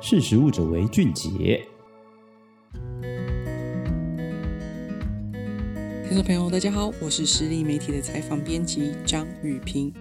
识时务者为俊杰。听众朋友，大家好，我是实力媒体的采访编辑张雨萍。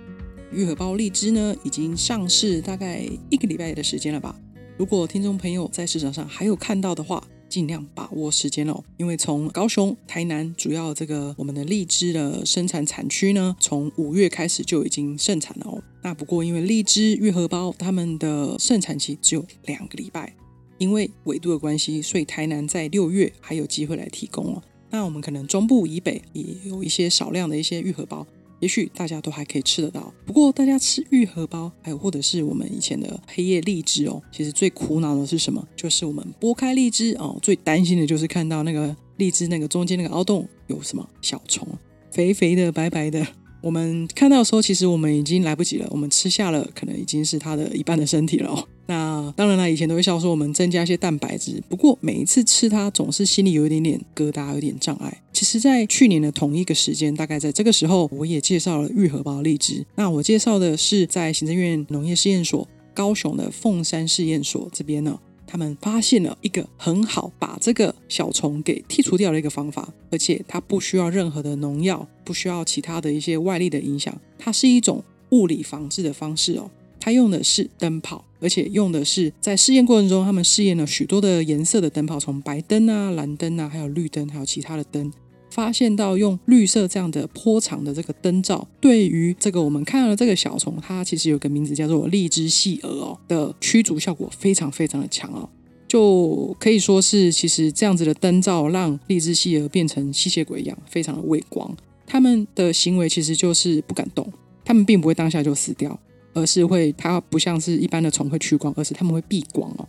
玉荷包荔枝呢，已经上市大概一个礼拜的时间了吧？如果听众朋友在市场上还有看到的话，尽量把握时间哦，因为从高雄、台南主要这个我们的荔枝的生产产区呢，从五月开始就已经盛产了哦。那不过因为荔枝、玉荷包它们的盛产期只有两个礼拜，因为纬度的关系，所以台南在六月还有机会来提供哦。那我们可能中部以北也有一些少量的一些玉荷包。也许大家都还可以吃得到，不过大家吃玉荷包，还有或者是我们以前的黑夜荔枝哦，其实最苦恼的是什么？就是我们剥开荔枝哦，最担心的就是看到那个荔枝那个中间那个凹洞有什么小虫，肥肥的、白白的。我们看到的时候，其实我们已经来不及了，我们吃下了，可能已经是它的一半的身体了哦。那当然了，以前都会笑说我们增加一些蛋白质，不过每一次吃它，总是心里有一点点疙瘩，有点障碍。其实，在去年的同一个时间，大概在这个时候，我也介绍了玉荷包荔枝。那我介绍的是在行政院农业试验所高雄的凤山试验所这边呢，他们发现了一个很好把这个小虫给剔除掉的一个方法，而且它不需要任何的农药，不需要其他的一些外力的影响，它是一种物理防治的方式哦。它用的是灯泡，而且用的是在试验过程中，他们试验了许多的颜色的灯泡，从白灯啊、蓝灯啊，还有绿灯，还有其他的灯，发现到用绿色这样的波长的这个灯罩，对于这个我们看到的这个小虫，它其实有个名字叫做荔枝细蛾哦的驱逐效果非常非常的强哦，就可以说是其实这样子的灯罩让荔枝细蛾变成吸血鬼一样，非常的畏光。他们的行为其实就是不敢动，他们并不会当下就死掉。而是会，它不像是一般的虫会趋光，而是他们会避光哦。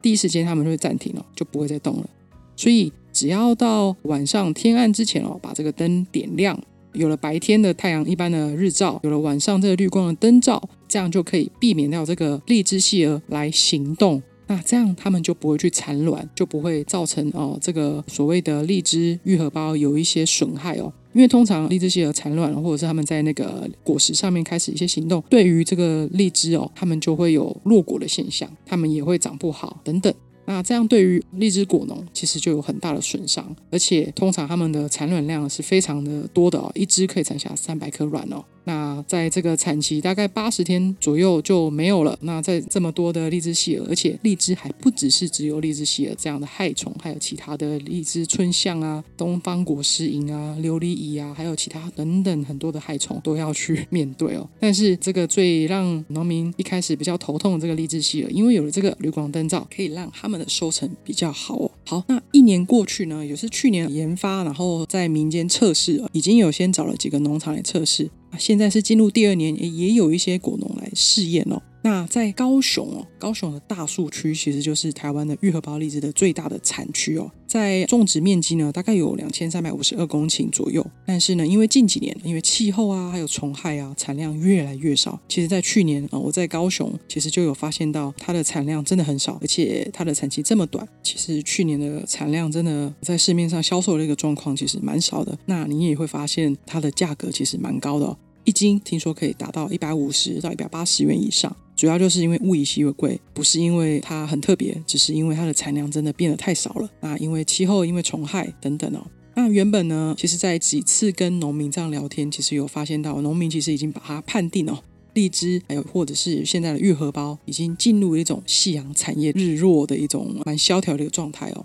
第一时间他们就会暂停了，就不会再动了。所以只要到晚上天暗之前哦，把这个灯点亮，有了白天的太阳一般的日照，有了晚上这个绿光的灯照，这样就可以避免掉这个荔枝细蛾来行动。那这样它们就不会去产卵，就不会造成哦这个所谓的荔枝愈合包有一些损害哦。因为通常荔枝细蛾产卵，或者是他们在那个果实上面开始一些行动，对于这个荔枝哦，它们就会有落果的现象，它们也会长不好等等。那这样对于荔枝果农其实就有很大的损伤，而且通常他们的产卵量是非常的多的哦，一只可以产下三百颗卵哦。那在这个产期大概八十天左右就没有了。那在这么多的荔枝细蛾，而且荔枝还不只是只有荔枝细蛾这样的害虫，还有其他的荔枝椿象啊、东方果实蝇啊、琉璃蚁啊，还有其他等等很多的害虫都要去面对哦。但是这个最让农民一开始比较头痛的这个荔枝细蛾，因为有了这个绿光灯罩，可以让他们的收成比较好哦。好，那一年过去呢，也是去年研发，然后在民间测试，已经有先找了几个农场来测试。现在是进入第二年，也有一些果农来试验哦。那在高雄哦，高雄的大树区其实就是台湾的玉荷包荔枝的最大的产区哦。在种植面积呢，大概有两千三百五十二公顷左右。但是呢，因为近几年因为气候啊，还有虫害啊，产量越来越少。其实，在去年啊，我在高雄其实就有发现到它的产量真的很少，而且它的产期这么短。其实去年的产量真的在市面上销售的一个状况其实蛮少的。那你也会发现它的价格其实蛮高的哦。一斤听说可以达到一百五十到一百八十元以上，主要就是因为物以稀为贵，不是因为它很特别，只是因为它的产量真的变得太少了。那因为气候，因为虫害等等哦。那原本呢，其实在几次跟农民这样聊天，其实有发现到农民其实已经把它判定哦，荔枝还有或者是现在的玉荷包，已经进入一种夕阳产业日落的一种蛮萧条的一个状态哦。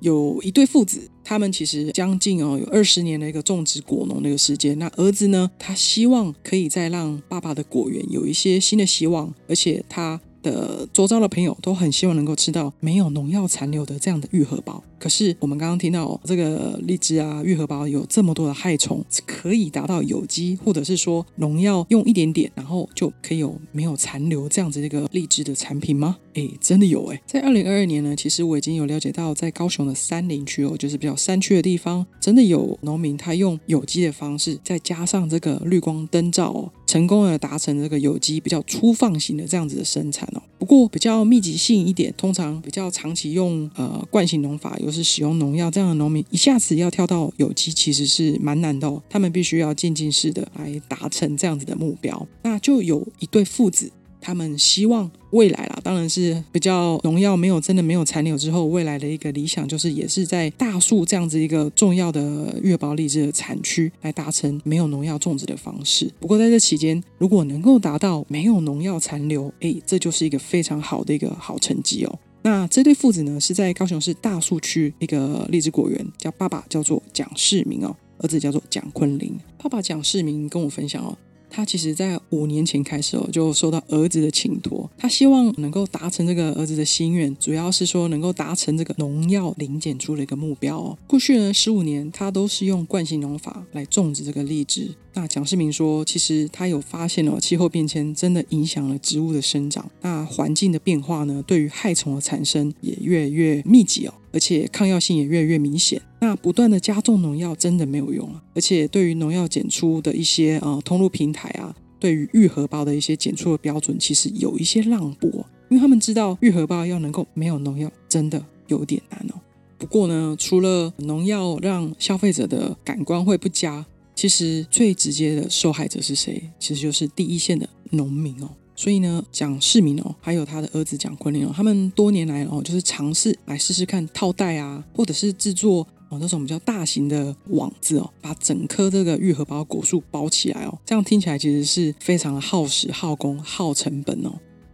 有一对父子，他们其实将近哦有二十年的一个种植果农的一个时间。那儿子呢，他希望可以再让爸爸的果园有一些新的希望，而且他的周遭的朋友都很希望能够吃到没有农药残留的这样的愈合包。可是我们刚刚听到这个荔枝啊，愈合包有这么多的害虫，可以达到有机，或者是说农药用一点点，然后就可以有没有残留这样子一个荔枝的产品吗？哎，真的有哎！在二零二二年呢，其实我已经有了解到，在高雄的山林区哦，就是比较山区的地方，真的有农民他用有机的方式，再加上这个绿光灯罩哦，成功的达成这个有机比较粗放型的这样子的生产哦。不过比较密集性一点，通常比较长期用呃惯性农法又。是使用农药这样的农民，一下子要跳到有机，其实是蛮难的哦。他们必须要渐进式的来达成这样子的目标。那就有一对父子，他们希望未来啦，当然是比较农药没有真的没有残留之后，未来的一个理想就是也是在大树这样子一个重要的月包荔枝的产区来达成没有农药种植的方式。不过在这期间，如果能够达到没有农药残留，哎，这就是一个非常好的一个好成绩哦。那这对父子呢，是在高雄市大树区一个荔枝果园，叫爸爸叫做蒋世明哦，儿子叫做蒋坤林。爸爸蒋世明跟我分享哦。他其实，在五年前开始哦，就受到儿子的请托，他希望能够达成这个儿子的心愿，主要是说能够达成这个农药零检出的一个目标哦。过去呢十五年，他都是用惯性农法来种植这个荔枝。那蒋世明说，其实他有发现哦，气候变迁真的影响了植物的生长，那环境的变化呢，对于害虫的产生也越来越密集哦。而且抗药性也越来越明显，那不断的加重农药真的没有用了。而且对于农药检出的一些呃通路平台啊，对于愈合包的一些检出的标准，其实有一些让步，因为他们知道愈合包要能够没有农药，真的有点难哦。不过呢，除了农药让消费者的感官会不佳，其实最直接的受害者是谁？其实就是第一线的农民哦。所以呢，蒋世明哦，还有他的儿子蒋坤林哦，他们多年来哦，就是尝试来试试看套袋啊，或者是制作哦那种比较大型的网子哦，把整颗这个玉荷包果树包起来哦。这样听起来其实是非常的耗时、耗工、耗成本哦。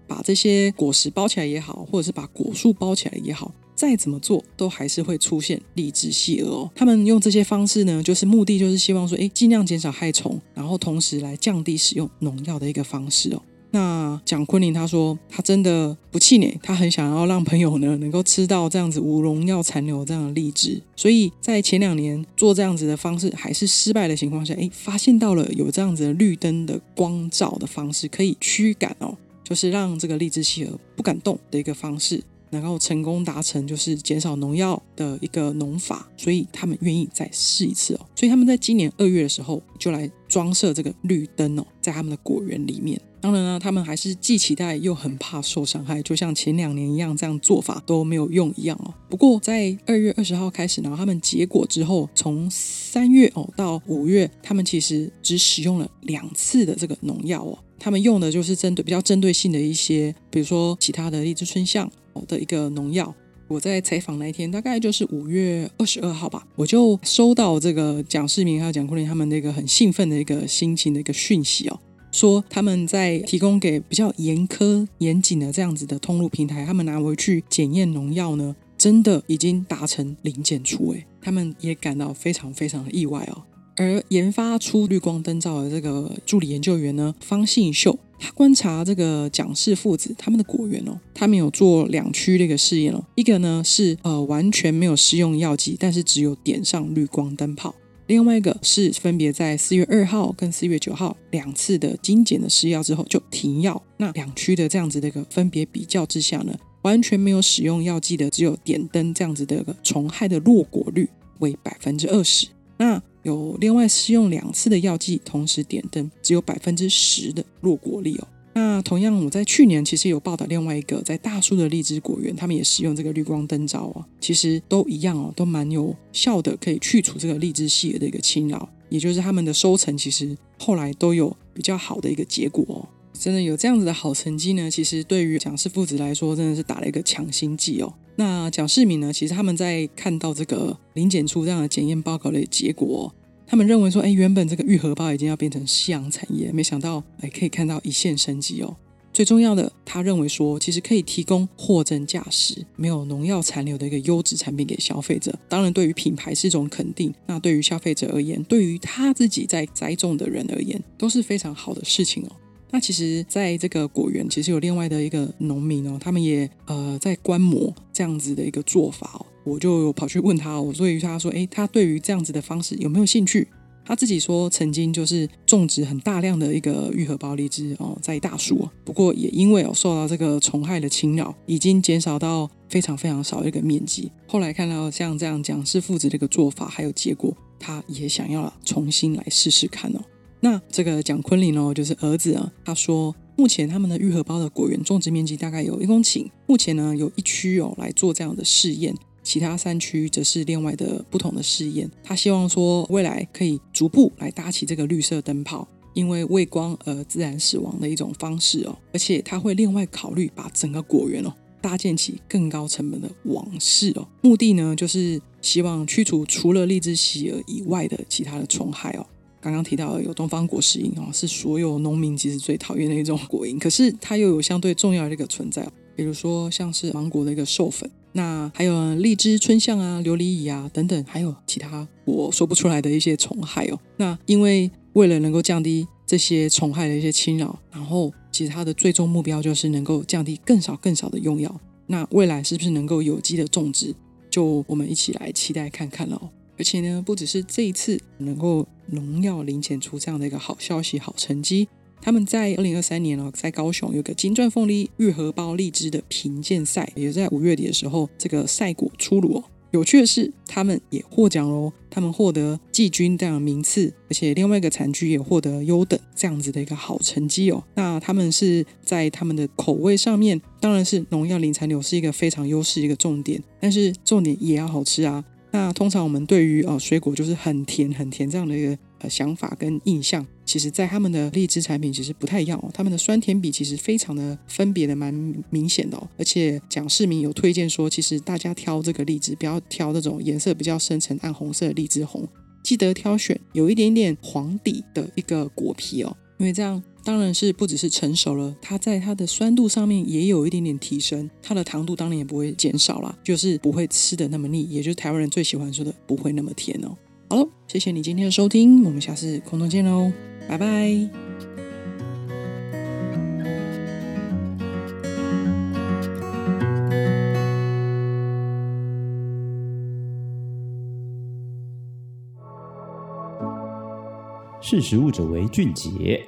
把这些果实包起来也好，或者是把果树包起来也好，再怎么做都还是会出现荔枝细蛾哦。他们用这些方式呢，就是目的就是希望说，哎，尽量减少害虫，然后同时来降低使用农药的一个方式哦。那蒋坤林他说，他真的不气馁，他很想要让朋友呢能够吃到这样子无农药残留这样的荔枝，所以在前两年做这样子的方式还是失败的情况下，哎，发现到了有这样子的绿灯的光照的方式可以驱赶哦，就是让这个荔枝企鹅不敢动的一个方式。能够成功达成就是减少农药的一个农法，所以他们愿意再试一次哦。所以他们在今年二月的时候就来装设这个绿灯哦，在他们的果园里面。当然呢，他们还是既期待又很怕受伤害，就像前两年一样，这样做法都没有用一样哦。不过在二月二十号开始，然后他们结果之后，从三月哦到五月，他们其实只使用了两次的这个农药哦。他们用的就是针对比较针对性的一些，比如说其他的荔枝春象的一个农药。我在采访那一天，大概就是五月二十二号吧，我就收到这个蒋世明还有蒋坤林他们那个很兴奋的一个心情的一个讯息哦，说他们在提供给比较严苛严谨的这样子的通路平台，他们拿回去检验农药呢，真的已经达成零检出，诶，他们也感到非常非常的意外哦。而研发出绿光灯罩的这个助理研究员呢，方信秀，他观察这个蒋氏父子他们的果园哦，他们有做两区的一个试验哦，一个呢是呃完全没有施用药剂，但是只有点上绿光灯泡；另外一个是分别在四月二号跟四月九号两次的精简的施药之后就停药。那两区的这样子的一个分别比较之下呢，完全没有使用药剂的只有点灯这样子的一个虫害的落果率为百分之二十。那有另外施用两次的药剂，同时点灯，只有百分之十的落果率哦。那同样，我在去年其实有报道另外一个在大树的荔枝果园，他们也使用这个绿光灯罩哦，其实都一样哦，都蛮有效的，可以去除这个荔枝细蛾的一个侵扰，也就是他们的收成其实后来都有比较好的一个结果哦。真的有这样子的好成绩呢，其实对于蒋氏父子来说，真的是打了一个强心剂哦。那蒋世明呢，其实他们在看到这个零检出这样的检验报告的结果，他们认为说，哎，原本这个玉荷包已经要变成夕阳产业，没想到，哎，可以看到一线生机哦。最重要的，他认为说，其实可以提供货真价实、没有农药残留的一个优质产品给消费者。当然，对于品牌是一种肯定。那对于消费者而言，对于他自己在栽种的人而言，都是非常好的事情哦。那其实，在这个果园，其实有另外的一个农民哦，他们也呃在观摩这样子的一个做法哦。我就跑去问他，我所以他说，诶，他对于这样子的方式有没有兴趣？他自己说，曾经就是种植很大量的一个玉荷包荔枝哦，在大树，不过也因为哦受到这个虫害的侵扰，已经减少到非常非常少的一个面积。后来看到像这样蒋氏父子这个做法还有结果，他也想要重新来试试看哦。那这个蒋坤林哦，就是儿子啊。他说，目前他们的玉荷包的果园种植面积大概有一公顷，目前呢有一区哦来做这样的试验，其他三区则是另外的不同的试验。他希望说，未来可以逐步来搭起这个绿色灯泡，因为畏光而自然死亡的一种方式哦，而且他会另外考虑把整个果园哦搭建起更高成本的网室哦，目的呢就是希望驱除除了荔枝喜蛾以外的其他的虫害哦。刚刚提到的有东方果实蝇哦，是所有农民其实最讨厌的一种果蝇，可是它又有相对重要的一个存在，比如说像是芒果的一个授粉，那还有荔枝春象啊、琉璃蚁啊等等，还有其他我说不出来的一些虫害哦。那因为为了能够降低这些虫害的一些侵扰，然后其实它的最终目标就是能够降低更少更少的用药。那未来是不是能够有机的种植，就我们一起来期待看看喽。而且呢，不只是这一次能够农药零检出这样的一个好消息、好成绩，他们在二零二三年哦，在高雄有个金钻凤梨玉荷包荔枝的评鉴赛，也在五月底的时候，这个赛果出炉哦。有趣的是，他们也获奖喽，他们获得季军这样的名次，而且另外一个产区也获得优等这样子的一个好成绩哦。那他们是在他们的口味上面，当然是农药零残留是一个非常优势一个重点，但是重点也要好吃啊。那通常我们对于呃水果就是很甜很甜这样的一个呃想法跟印象，其实在他们的荔枝产品其实不太一样哦。他们的酸甜比其实非常的分别的蛮明显的哦。而且讲市民有推荐说，其实大家挑这个荔枝不要挑那种颜色比较深沉暗红色的荔枝红，记得挑选有一点点黄底的一个果皮哦，因为这样。当然是不只是成熟了，它在它的酸度上面也有一点点提升，它的糖度当然也不会减少啦，就是不会吃的那么腻，也就是台湾人最喜欢说的不会那么甜哦。好了，谢谢你今天的收听，我们下次空中见喽，拜拜。识时务者为俊杰。